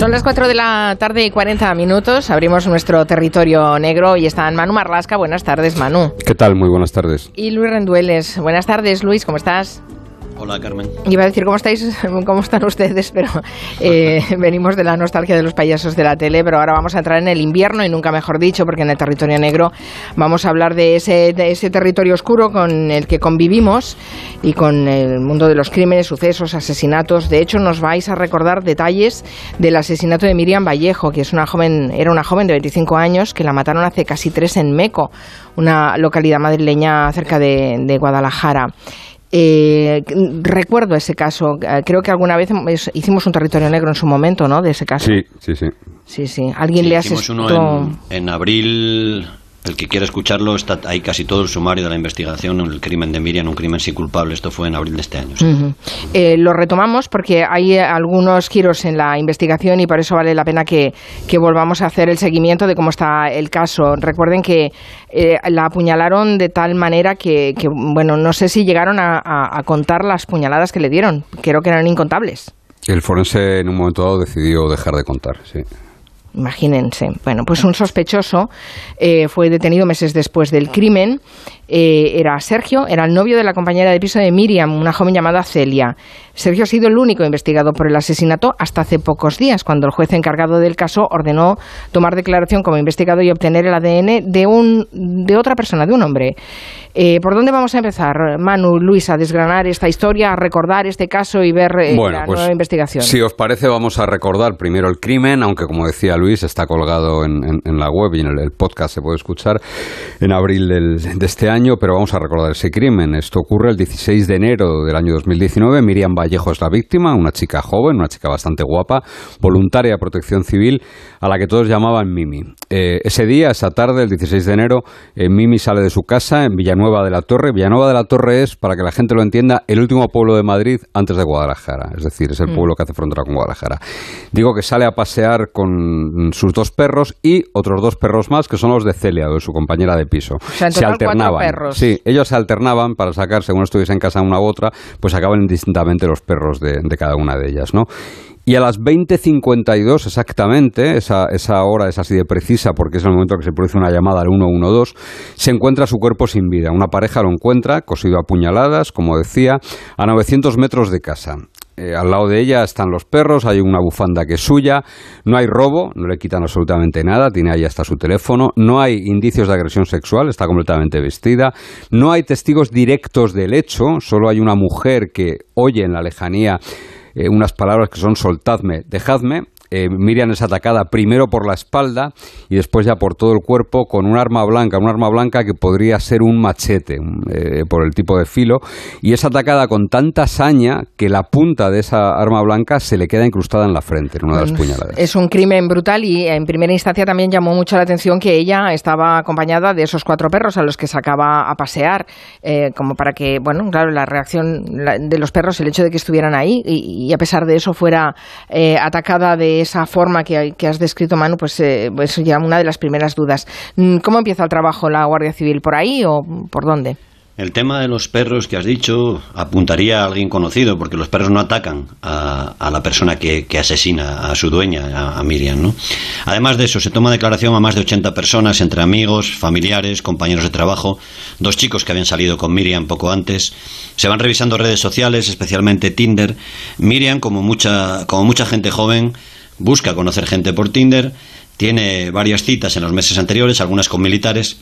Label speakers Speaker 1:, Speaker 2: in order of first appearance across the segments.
Speaker 1: Son las 4 de la tarde y 40 minutos. Abrimos nuestro territorio negro y está Manu Marlasca. Buenas tardes, Manu.
Speaker 2: ¿Qué tal? Muy buenas tardes.
Speaker 1: Y Luis Rendueles. Buenas tardes, Luis. ¿Cómo estás?
Speaker 3: Hola, Carmen.
Speaker 1: Iba a decir cómo estáis, cómo están ustedes, pero eh, venimos de la nostalgia de los payasos de la tele, pero ahora vamos a entrar en el invierno y nunca mejor dicho, porque en el territorio negro vamos a hablar de ese, de ese territorio oscuro con el que convivimos y con el mundo de los crímenes, sucesos, asesinatos. De hecho, nos vais a recordar detalles del asesinato de Miriam Vallejo, que es una joven, era una joven de 25 años que la mataron hace casi tres en Meco, una localidad madrileña cerca de, de Guadalajara. Eh, recuerdo ese caso. Eh, creo que alguna vez hicimos un territorio negro en su momento, ¿no? De ese caso.
Speaker 2: Sí, sí, sí.
Speaker 1: Sí, sí. ¿Alguien le
Speaker 3: hicimos uno en, en abril el que quiera escucharlo, está ahí casi todo el sumario de la investigación, el crimen de Miriam, un crimen sin culpable. Esto fue en abril de este año.
Speaker 1: Eh, lo retomamos porque hay algunos giros en la investigación y por eso vale la pena que, volvamos a hacer el seguimiento de cómo está el caso. Recuerden que eh, la apuñalaron de tal manera que, bueno, no sé si llegaron a, a contar las puñaladas que le dieron. Creo que eran incontables.
Speaker 2: El forense en un momento dado decidió dejar de contar, sí.
Speaker 1: Imagínense. Bueno, pues un sospechoso eh, fue detenido meses después del crimen. Eh, era Sergio, era el novio de la compañera de piso de Miriam, una joven llamada Celia. Sergio ha sido el único investigado por el asesinato hasta hace pocos días, cuando el juez encargado del caso ordenó tomar declaración como investigado y obtener el ADN de, un, de otra persona, de un hombre. Eh, ¿Por dónde vamos a empezar, Manu, Luis, a desgranar esta historia, a recordar este caso y ver eh, la
Speaker 2: pues,
Speaker 1: nueva investigación?
Speaker 2: Si os parece, vamos a recordar primero el crimen, aunque como decía Luis, está colgado en, la web y en el, podcast se puede escuchar en abril de este año, pero vamos a recordar ese crimen. Esto ocurre el 16 de enero del año 2019. Miriam Vallejo es la víctima, una chica joven, una chica bastante guapa, voluntaria de protección civil, a la que todos llamaban Mimi. Eh, ese día, esa tarde, el 16 de enero, Mimi sale de su casa en Villanueva de la Torre. Villanueva de la Torre es, para que la gente lo entienda, el último pueblo de Madrid antes de Guadalajara. Es decir, es el mm. pueblo que hace frontera con Guadalajara. Digo que sale a pasear con sus dos perros y otros dos perros más, que son los de Celia, de su compañera de piso.
Speaker 1: se alternaban. Perros.
Speaker 2: Sí, ellos se alternaban para sacar, según estuviese en casa una u otra, pues sacaban indistintamente los perros de, de cada una de ellas, ¿no? Y a las 20.52 exactamente, esa, esa hora es así de precisa porque es el momento que se produce una llamada al 112, se encuentra su cuerpo sin vida. Una pareja lo encuentra, cosido a puñaladas, como decía, a 900 metros de casa. Eh, al lado de ella están los perros, hay una bufanda que es suya, no hay robo, no le quitan absolutamente nada, tiene ahí hasta su teléfono, no hay indicios de agresión sexual, está completamente vestida, no hay testigos directos del hecho, solo hay una mujer que oye en la lejanía eh, unas palabras que son soltadme, dejadme, eh, Miriam es atacada primero por la espalda y después ya por todo el cuerpo con un arma blanca, un arma blanca que podría ser un machete eh, por el tipo de filo y es atacada con tanta saña que la punta de esa arma blanca se le queda incrustada en la frente en una de las puñaladas.
Speaker 1: Es un crimen brutal y en primera instancia también llamó mucho la atención que ella estaba acompañada de esos cuatro perros a los que sacaba a pasear, eh, como para que, bueno, claro, la reacción de los perros, el hecho de que estuvieran ahí y, a pesar de eso fuera atacada de esa forma que, has descrito, Manu, pues, eh, pues ya una de las primeras dudas. Mm, ¿Cómo empieza el trabajo la Guardia Civil? ¿Por ahí o por dónde?
Speaker 3: El tema de los perros que has dicho apuntaría a alguien conocido, porque los perros no atacan a, la persona que, asesina a su dueña, a, Miriam. ¿no? Además de eso, se toma declaración a más de 80 personas, entre amigos, familiares, compañeros de trabajo, dos chicos que habían salido con Miriam poco antes. Se van revisando redes sociales, especialmente Tinder. Miriam, como mucha, como mucha gente joven, busca conocer gente por Tinder, tiene varias citas en los meses anteriores, algunas con militares,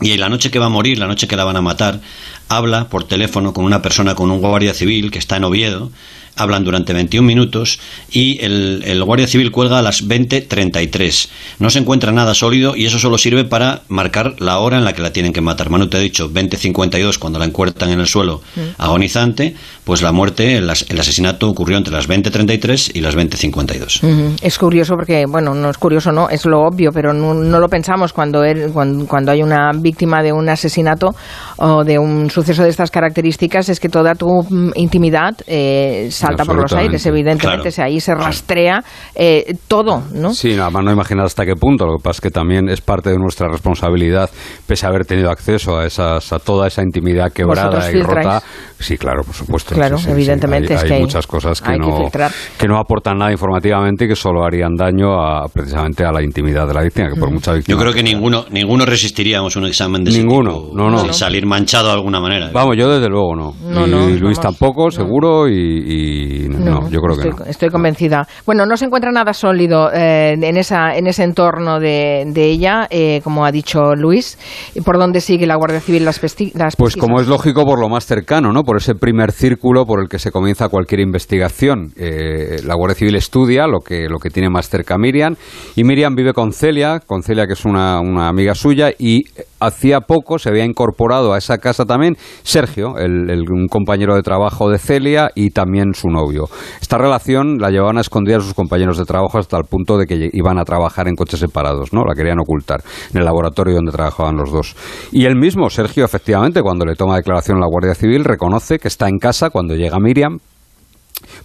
Speaker 3: y en la noche que va a morir, la noche que la van a matar, habla por teléfono con una persona, con un guardia civil que está en Oviedo, hablan durante 21 minutos y el, Guardia Civil cuelga a las 20.33. No se encuentra nada sólido y eso solo sirve para marcar la hora en la que la tienen que matar. Manu te ha dicho 20.52 cuando la encuentran en el suelo mm. agonizante, pues la muerte, el, asesinato ocurrió entre las 20.33 y las 20.52.
Speaker 1: Es curioso porque, bueno, no es curioso, no, es lo obvio, pero no, lo pensamos cuando, cuando, cuando hay una víctima de un asesinato o de un suceso de estas características, es que toda tu mm, intimidad eh, salta por los aires, evidentemente, ahí se rastrea eh, todo, ¿no?
Speaker 2: Sí, nada más no imaginar hasta qué punto, lo que pasa es que también es parte de nuestra responsabilidad, pese a haber tenido acceso a, esas, a toda esa intimidad quebrada y rota, Sí, claro, por supuesto.
Speaker 1: Claro, evidentemente.
Speaker 2: Hay, muchas cosas que no, que, no aportan nada informativamente y que solo harían daño a, precisamente a la intimidad de la víctima, que por mucha víctima.
Speaker 3: Yo creo que ninguno, ninguno resistiríamos un examen de
Speaker 2: Ninguno, no, no.
Speaker 3: salir manchado de alguna manera.
Speaker 2: Vamos, yo desde luego no. y Luis tampoco, seguro, y, no, yo creo
Speaker 1: que
Speaker 2: no.
Speaker 1: Estoy convencida. Bueno, no se encuentra nada sólido eh, en, esa, en ese entorno de, de ella, eh, como ha dicho Luis. ¿Por dónde sigue la Guardia Civil las, pesquisas?
Speaker 2: Pues como es lógico, por lo más cercano, ¿no? Por ese primer círculo por el que se comienza cualquier investigación. Eh, la Guardia Civil estudia lo que, lo que tiene más cerca Miriam, y Miriam vive con Celia, con Celia que es una, una amiga suya, y hacía poco se había incorporado a esa casa también Sergio, el, un compañero de trabajo de Celia y también su novio. Esta relación la llevaban a esconder a sus compañeros de trabajo hasta el punto de que iban a trabajar en coches separados, ¿no? La querían ocultar en el laboratorio donde trabajaban los dos. Y el mismo Sergio, efectivamente, cuando le toma declaración la Guardia Civil, reconoce que está en casa cuando llega Miriam,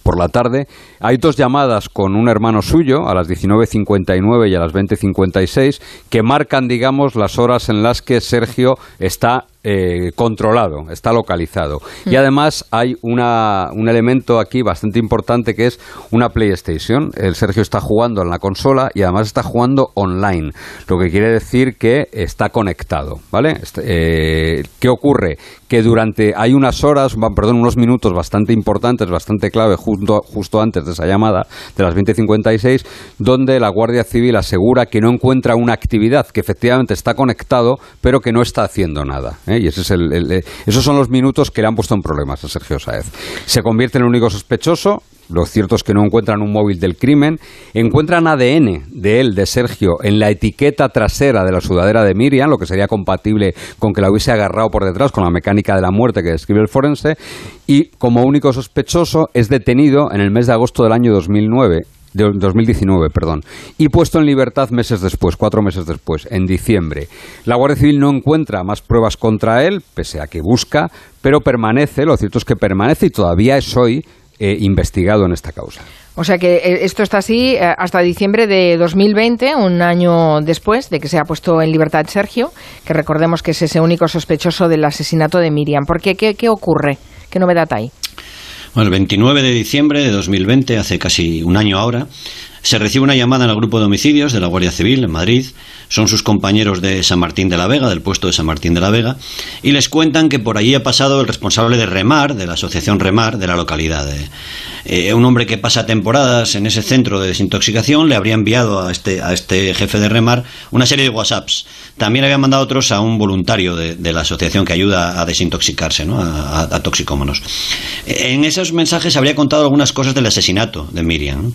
Speaker 2: por la tarde. Hay dos llamadas con un hermano suyo a las 19.59 y a las 20.56 que marcan, digamos, las horas en las que Sergio está eh, controlado, está localizado. Y mm. además hay una, un elemento aquí bastante importante que es una PlayStation. El Sergio está jugando en la consola y además está jugando online, lo que quiere decir que está conectado, ¿vale? Eh, ¿Qué ocurre? Que durante hay unas horas, perdón, unos minutos bastante importantes, bastante clave justo, justo antes de esa llamada de las 20:56, donde la Guardia Civil asegura que no encuentra una actividad que efectivamente está conectado, pero que no está haciendo nada. ¿Eh? Y ese es el, eh, esos son los minutos que le han puesto en problemas a Sergio Saez. Se convierte en el único sospechoso. Lo cierto es que no encuentran un móvil del crimen. Encuentran ADN de él, de Sergio, en la etiqueta trasera de la sudadera de Miriam, lo que sería compatible con que la hubiese agarrado por detrás con la mecánica de la muerte que describe el forense. Y como único sospechoso es detenido en el mes de agosto del año 2009 de 2019, perdón, y puesto en libertad meses después, cuatro meses después, en diciembre. La Guardia Civil no encuentra más pruebas contra él, pese a que busca, pero permanece, lo cierto es que permanece y todavía es hoy eh, investigado en esta causa.
Speaker 1: O sea que eh, esto está así eh, hasta diciembre de 2020, un año después de que se ha puesto en libertad Sergio, que recordemos que es ese único sospechoso del asesinato de Miriam. ¿Por qué? ¿Qué, qué ocurre? ¿Qué novedad hay?
Speaker 3: Bueno, el 29 de diciembre de 2020, hace casi un año ahora, se recibe una llamada en el grupo de homicidios de la Guardia Civil en Madrid. Son sus compañeros de San Martín de la Vega, del puesto de San Martín de la Vega, y les cuentan que por allí ha pasado el responsable de Remar, de la asociación Remar de la localidad. Eh, un hombre que pasa temporadas en ese centro de desintoxicación le habría enviado a este, a este jefe de Remar una serie de WhatsApps. También había mandado otros a un voluntario de, la asociación que ayuda a desintoxicarse, ¿no? a, toxicómonos. En esos mensajes habría contado algunas cosas del asesinato de Miriam.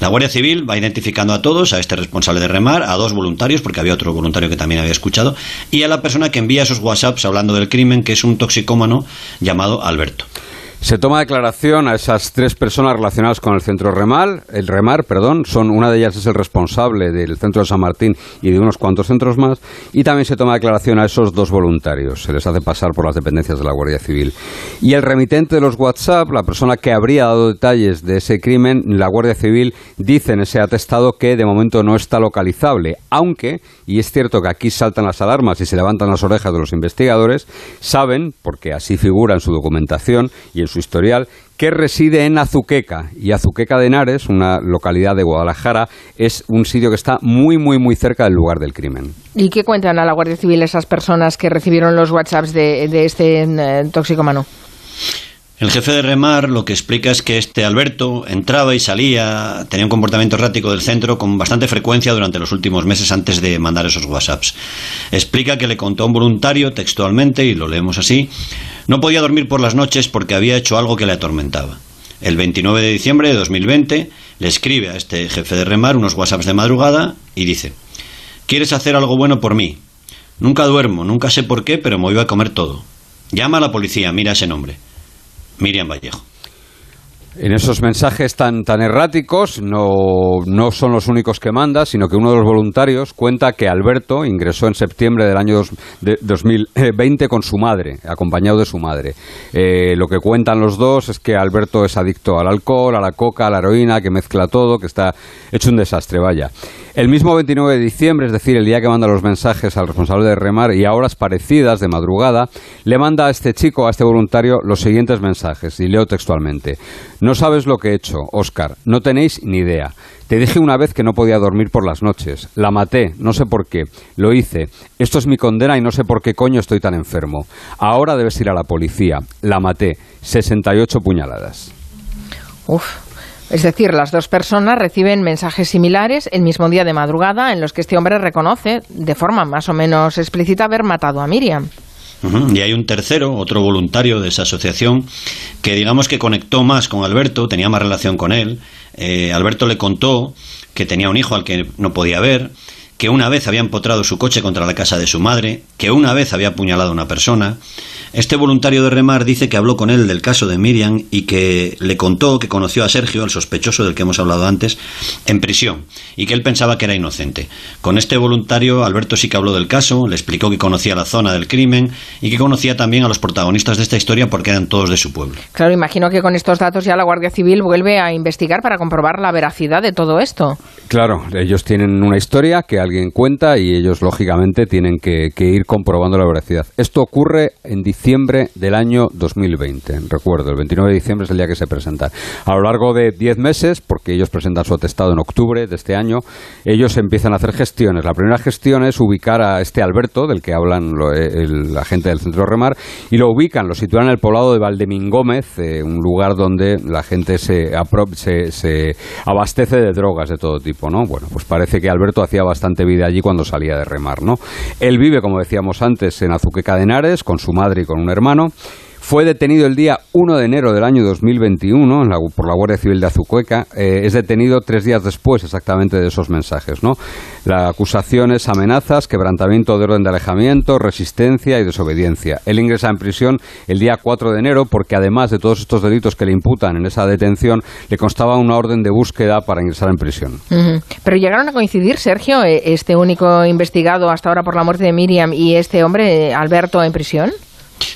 Speaker 3: La Guardia Civil va identificando a todos, a este responsable de Remar, a dos voluntarios, porque había otro voluntario que también había escuchado, y a la persona que envía esos WhatsApps hablando del crimen, que es un toxicómano llamado Alberto.
Speaker 2: Se toma declaración a esas tres personas relacionadas con el centro Remar, el Remar, perdón, son una de ellas es el responsable del centro de San Martín y de unos cuantos centros más, y también se toma declaración a esos dos voluntarios, se les hace pasar por las dependencias de la Guardia Civil. Y el remitente de los WhatsApp, la persona que habría dado detalles de ese crimen, la Guardia Civil dice en ese atestado que de momento no está localizable, aunque, y es cierto que aquí saltan las alarmas y se levantan las orejas de los investigadores, saben, porque así figura en su documentación y en su historial, que reside en Azuqueca. Y Azuqueca de Henares, una localidad de Guadalajara, es un sitio que está muy, muy, muy cerca del lugar del crimen.
Speaker 1: ¿Y qué cuentan a la Guardia Civil esas personas que recibieron los WhatsApps de, de este eh, tóxico
Speaker 3: El jefe de Remar lo que explica es que este Alberto entraba y salía, tenía un comportamiento errático del centro con bastante frecuencia durante los últimos meses antes de mandar esos WhatsApps. Explica que le contó a un voluntario textualmente, y lo leemos así, no podía dormir por las noches porque había hecho algo que le atormentaba. El 29 de diciembre de 2020 le escribe a este jefe de remar unos WhatsApps de madrugada y dice, ¿quieres hacer algo bueno por mí? Nunca duermo, nunca sé por qué, pero me voy a comer todo. Llama a la policía, mira ese nombre. Miriam Vallejo.
Speaker 2: En esos mensajes tan, tan erráticos no, no, son los únicos que manda, sino que uno de los voluntarios cuenta que Alberto ingresó en septiembre del año dos, de 2020 con su madre, acompañado de su madre. Eh, lo que cuentan los dos es que Alberto es adicto al alcohol, a la coca, a la heroína, que mezcla todo, que está hecho un desastre, vaya. El mismo 29 de diciembre, es decir, el día que manda los mensajes al responsable de remar y a horas parecidas de madrugada, le manda a este chico, a este voluntario, los siguientes mensajes, y leo textualmente. No sabes lo que he hecho, Oscar, no tenéis ni idea. Te dije una vez que no podía dormir por las noches. La maté, no sé por qué. Lo hice. Esto es mi condena y no sé por qué coño estoy tan enfermo. Ahora debes ir a la policía. La maté. 68 puñaladas.
Speaker 1: Uf. Es decir, las dos personas reciben mensajes similares el mismo día de madrugada en los que este hombre reconoce, de forma más o menos explícita, haber matado a Miriam.
Speaker 3: Y hay un tercero, otro voluntario de esa asociación, que digamos que conectó más con Alberto, tenía más relación con él. Eh, Alberto le contó que tenía un hijo al que no podía ver, que una vez había empotrado su coche contra la casa de su madre, que una vez había apuñalado a una persona. Este voluntario de Remar dice que habló con él del caso de Miriam y que le contó que conoció a Sergio, el sospechoso del que hemos hablado antes, en prisión y que él pensaba que era inocente. Con este voluntario, Alberto sí que habló del caso, le explicó que conocía la zona del crimen y que conocía también a los protagonistas de esta historia porque eran todos de su pueblo.
Speaker 1: Claro, imagino que con estos datos ya la Guardia Civil vuelve a investigar para comprobar la veracidad de todo esto.
Speaker 2: Claro, ellos tienen una historia que alguien cuenta y ellos lógicamente tienen que, ir comprobando la veracidad. Esto ocurre en diciembre del año 2020, recuerdo, el 29 de diciembre es el día que se presentan. A lo largo de 10 meses, porque ellos presentan su atestado en octubre de este año, ellos empiezan a hacer gestiones. La primera gestión es ubicar a este Alberto, del que hablan eh, la gente del centro Remar, y lo ubican, lo sitúan en el poblado de Valdemín Gómez, eh, un lugar donde la gente se, se, se abastece de drogas de todo tipo. ¿no? Bueno, pues parece que Alberto hacía bastante vida allí cuando salía de remar, ¿no? Él vive, como decíamos antes, en Azuqueca de Henares, con su madre y con un hermano. Fue detenido el día 1 de enero del año 2021 por la Guardia Civil de Azucueca. Eh, es detenido tres días después exactamente de esos mensajes. ¿no? La acusación es amenazas, quebrantamiento de orden de alejamiento, resistencia y desobediencia. Él ingresa en prisión el día 4 de enero porque además de todos estos delitos que le imputan en esa detención, le constaba una orden de búsqueda para ingresar en prisión.
Speaker 1: Pero llegaron a coincidir, Sergio, eh, este único investigado hasta ahora por la muerte de Miriam y este hombre, Alberto, en prisión.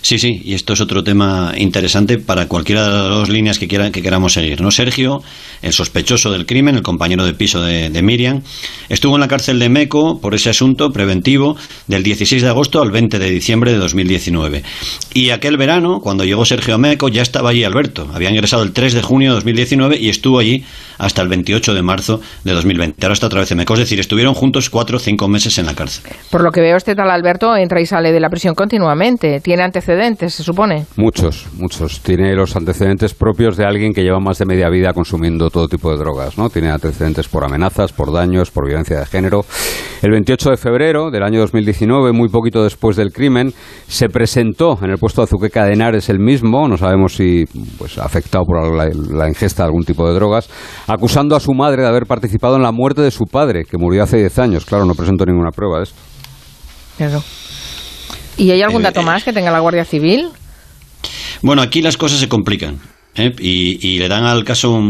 Speaker 3: Sí, sí, y esto es otro tema interesante para cualquiera de las dos líneas que, quiera, que queramos seguir. ¿no? Sergio, el sospechoso del crimen, el compañero de piso de, Miriam, estuvo en la cárcel de Meco por ese asunto preventivo del 16 de agosto al 20 de diciembre de 2019. Y aquel verano, cuando llegó Sergio a Meco, ya estaba allí Alberto. Había ingresado el 3 de junio de 2019 y estuvo allí hasta el 28 de marzo de 2020. Ahora está otra vez en Meco, es decir, estuvieron juntos cuatro o cinco meses en la cárcel.
Speaker 1: Por lo que veo, este tal Alberto entra y sale de la prisión continuamente. Tiene antecedentes, se supone.
Speaker 2: Muchos, muchos. Tiene los antecedentes propios de alguien que lleva más de media vida consumiendo todo tipo de drogas, ¿no? Tiene antecedentes por amenazas, por daños, por violencia de género. El 28 de febrero del año 2019, muy poquito después del crimen, se presentó en el puesto de Azuqueca de Henares el mismo, no sabemos si pues afectado por la, ingesta de algún tipo de drogas, acusando a su madre de haber participado en la muerte de su padre, que murió hace 10 años. Claro, no presentó ninguna prueba de esto.
Speaker 1: Claro. ¿Y hay algún eh, dato más que tenga la Guardia Civil?
Speaker 3: Bueno, aquí las cosas se complican ¿eh? y, le dan al caso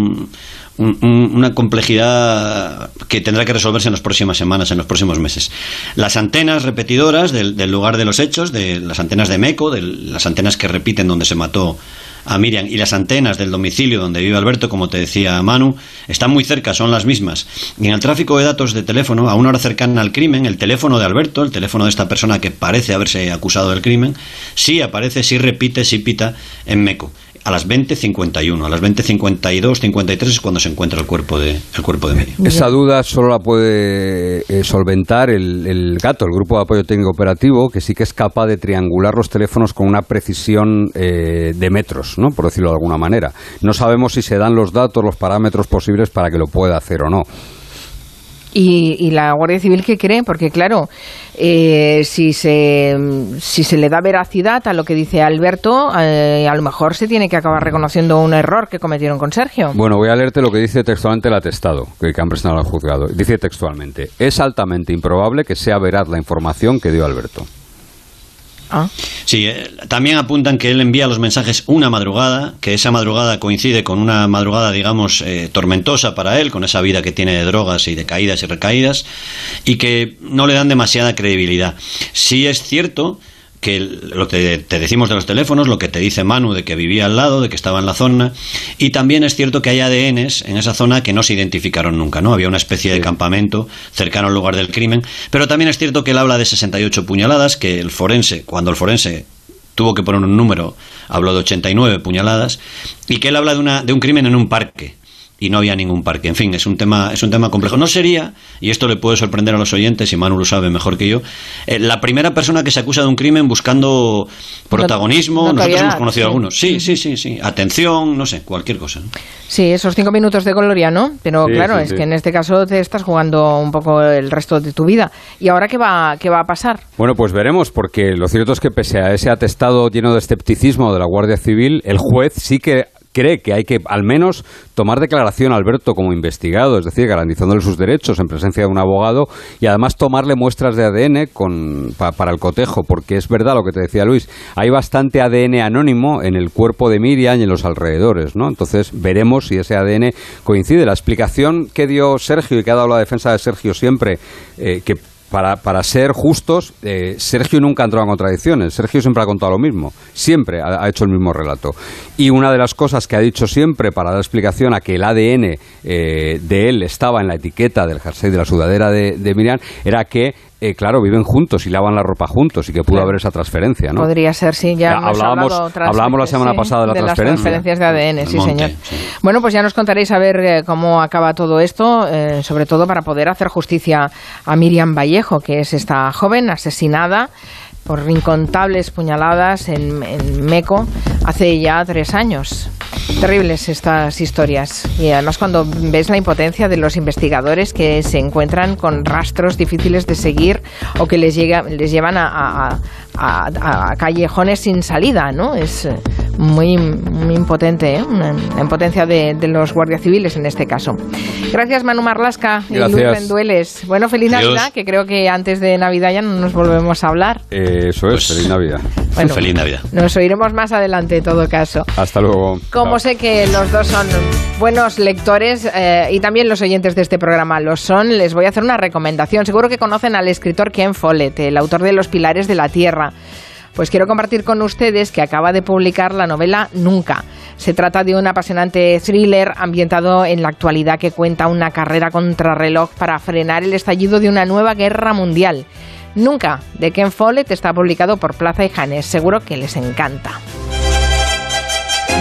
Speaker 3: una complejidad que tendrá que resolverse en las próximas semanas, en los próximos meses. Las antenas repetidoras del, del lugar de los hechos, de las antenas de MECO, de las antenas que repiten donde se mató a Miriam y las antenas del domicilio donde vive Alberto, como te decía Manu, están muy cerca, son las mismas. Y en el tráfico de datos de teléfono, a una hora cercana al crimen, el teléfono de Alberto, el teléfono de esta persona que parece haberse acusado del crimen, sí aparece, sí repite, sí pita en MECO a las 20.51. A las 20.52, 53 es cuando se encuentra el cuerpo de, el cuerpo de Miriam.
Speaker 2: Esa duda solo la puede eh, solventar el, el, GATO, el Grupo de Apoyo Técnico Operativo, que sí que es capaz de triangular los teléfonos con una precisión eh, de metros, ¿no? por decirlo de alguna manera. No sabemos si se dan los datos, los parámetros posibles para que lo pueda hacer o no.
Speaker 1: ¿Y, la Guardia Civil qué cree? Porque claro, eh, si, se, si se le da veracidad a lo que dice Alberto, eh, a lo mejor se tiene que acabar reconociendo un error que cometieron con Sergio.
Speaker 2: Bueno, voy a leerte lo que dice textualmente el atestado que, que han presentado al juzgado. Dice textualmente, es altamente improbable que sea veraz la información que dio Alberto.
Speaker 3: Ah. Sí, eh, también apuntan que él envía los mensajes una madrugada, que esa madrugada coincide con una madrugada, digamos, eh, tormentosa para él, con esa vida que tiene de drogas y de caídas y recaídas, y que no le dan demasiada credibilidad. Sí es cierto que lo que te decimos de los teléfonos, lo que te dice Manu de que vivía al lado, de que estaba en la zona, y también es cierto que hay ADNs en esa zona que no se identificaron nunca, ¿no? Había una especie de campamento cercano al lugar del crimen, pero también es cierto que él habla de 68 puñaladas, que el forense, cuando el forense tuvo que poner un número, habló de 89 puñaladas, y que él habla de, una, de un crimen en un parque, y no había ningún parque. En fin, es un tema, es un tema complejo. No sería, y esto le puede sorprender a los oyentes, y Manu lo sabe mejor que yo, eh, la primera persona que se acusa de un crimen buscando protagonismo. Nosotros hemos conocido algunos. Sí, sí, sí, sí. Atención, no sé, cualquier cosa.
Speaker 1: Sí, esos cinco minutos de gloria, ¿no? Pero claro, es que en este caso te estás jugando un poco el resto de tu vida. ¿Y ahora qué va, qué va a pasar?
Speaker 2: Bueno, pues veremos, porque lo cierto es que pese a ese atestado lleno de escepticismo de la Guardia Civil, el juez sí que cree que hay que al menos tomar declaración a Alberto como investigado, es decir, garantizándole sus derechos en presencia de un abogado y además tomarle muestras de ADN con, para el cotejo, porque es verdad lo que te decía Luis, hay bastante ADN anónimo en el cuerpo de Miriam y en los alrededores, ¿no? Entonces veremos si ese ADN coincide. La explicación que dio Sergio y que ha dado la defensa de Sergio siempre, eh, que para, para ser justos, eh, Sergio nunca ha entrado en contradicciones. Sergio siempre ha contado lo mismo. Siempre ha, hecho el mismo relato. Y una de las cosas que ha dicho siempre para dar explicación a que el ADN eh, de él estaba en la etiqueta del jersey de la sudadera de, de Miriam era que eh, claro, viven juntos y lavan la ropa juntos y que pudo haber esa transferencia, ¿no?
Speaker 1: Podría ser, sí. Ya,
Speaker 2: hablábamos, hablábamos la semana pasada de la transferencia.
Speaker 1: Las transferencias de ADN, sí, señor. Bueno, pues ya nos contaréis a ver eh, cómo acaba todo esto, eh, sobre todo para poder hacer justicia a Miriam Vallejo, que es esta joven asesinada por incontables puñaladas en, Meco hace ya tres años. Terribles estas historias. Y además cuando ves la impotencia de los investigadores que se encuentran con rastros difíciles de seguir o que les, llega, les llevan a, a, callejones sin salida, ¿no? Es muy, muy impotente, ¿eh? la impotencia de, los guardias civiles en este caso. Gracias Manu Marlasca y Luis Rendueles. Bueno, feliz Navidad, que creo que antes de Navidad ya no nos volvemos a hablar.
Speaker 2: Eh, eso es, pues, feliz Navidad.
Speaker 3: Bueno, feliz Navidad.
Speaker 1: Nos oiremos más adelante en todo caso.
Speaker 2: Hasta luego.
Speaker 1: Como sé que los dos son buenos lectores y también los oyentes de este programa lo son, les voy a hacer una recomendación. Seguro que conocen al escritor Ken Follett, el autor de Los Pilares de la Tierra pues quiero compartir con ustedes que acaba de publicar la novela Nunca. Se trata de un apasionante thriller ambientado en la actualidad que cuenta una carrera contrarreloj para frenar el estallido de una nueva guerra mundial. Nunca, de Ken Follett, está publicado por Plaza y Janes. Seguro que les encanta.